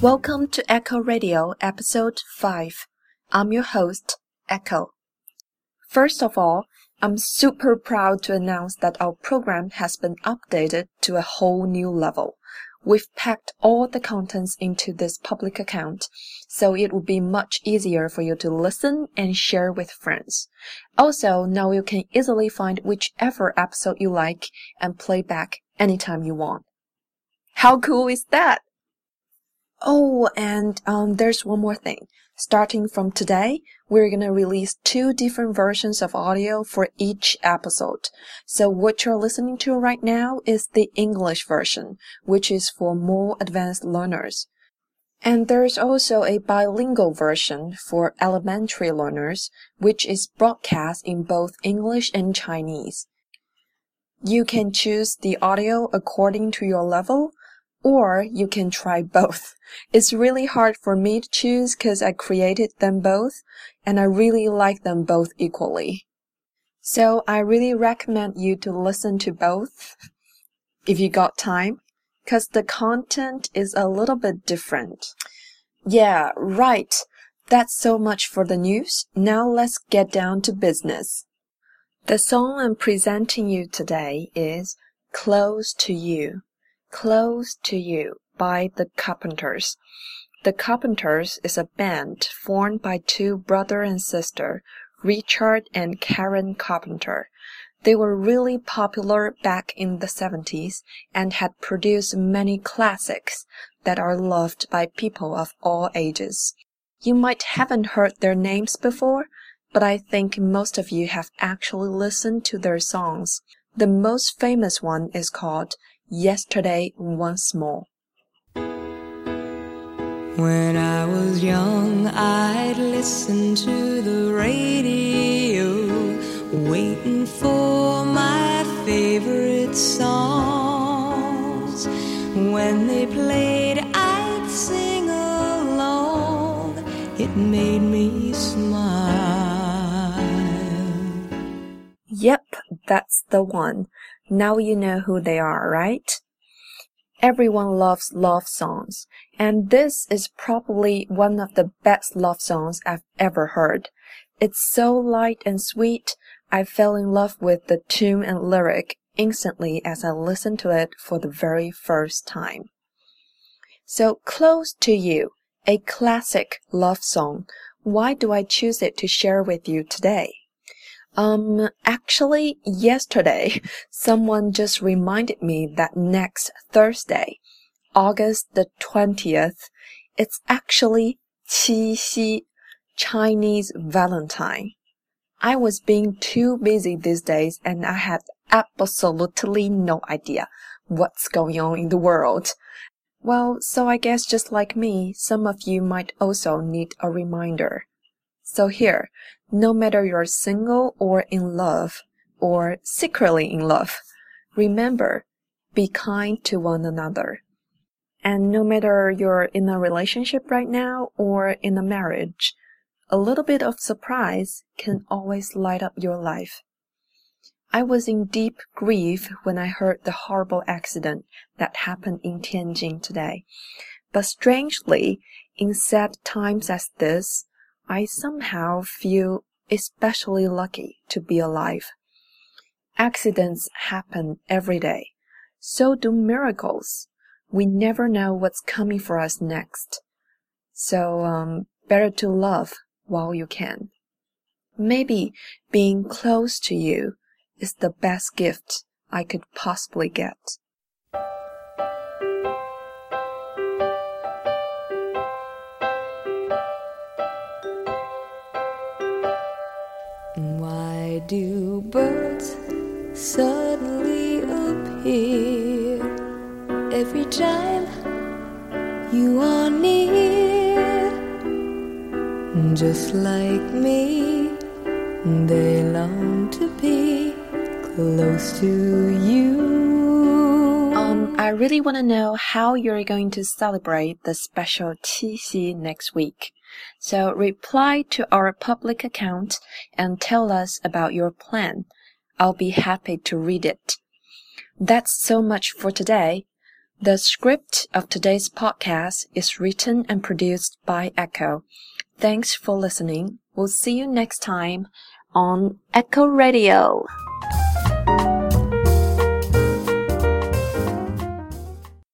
Welcome to Echo Radio, episode 5. I'm your host, Echo. First of all, I'm super proud to announce that our program has been updated to a whole new level. We've packed all the contents into this public account, so it will be much easier for you to listen and share with friends. Also, now you can easily find whichever episode you like and play back anytime you want. How cool is that? Oh, and um, there's one more thing. Starting from today, we're gonna release two different versions of audio for each episode. So what you're listening to right now is the English version, which is for more advanced learners. And there's also a bilingual version for elementary learners, which is broadcast in both English and Chinese. You can choose the audio according to your level or you can try both. It's really hard for me to choose because I created them both and I really like them both equally. So I really recommend you to listen to both if you got time because the content is a little bit different. Yeah, right. That's so much for the news. Now let's get down to business. The song I'm presenting you today is Close to You. Close to You by The Carpenters. The Carpenters is a band formed by two brother and sister, Richard and Karen Carpenter. They were really popular back in the 70s and had produced many classics that are loved by people of all ages. You might haven't heard their names before, but I think most of you have actually listened to their songs. The most famous one is called Yesterday Once More. When I was young, I'd listen to the radio, waiting for my favorite songs. When they played, I'd sing along. It made me smile. That's the one. Now you know who they are, right? Everyone loves love songs, and this is probably one of the best love songs I've ever heard. It's so light and sweet, I fell in love with the tune and lyric instantly as I listened to it for the very first time. So, Close to You, a classic love song. Why do I choose it to share with you today? Um, actually, yesterday, someone just reminded me that next Thursday, August the 20th, it's actually Qixi, Chinese Valentine. I was being too busy these days and I had absolutely no idea what's going on in the world. Well, so I guess just like me, some of you might also need a reminder. So here, no matter you're single or in love or secretly in love, remember, be kind to one another. And no matter you're in a relationship right now or in a marriage, a little bit of surprise can always light up your life. I was in deep grief when I heard the horrible accident that happened in Tianjin today. But strangely, in sad times as this, I somehow feel especially lucky to be alive. Accidents happen every day. So do miracles. We never know what's coming for us next. So, um, better to love while you can. Maybe being close to you is the best gift I could possibly get. Suddenly appear every time you are near? Just like me, they long to be close to you. Um, I really want to know how you're going to celebrate the special Qixi next week. So reply to our public account and tell us about your plan. I'll be happy to read it. That's so much for today. The script of today's podcast is written and produced by Echo. Thanks for listening. We'll see you next time on Echo Radio.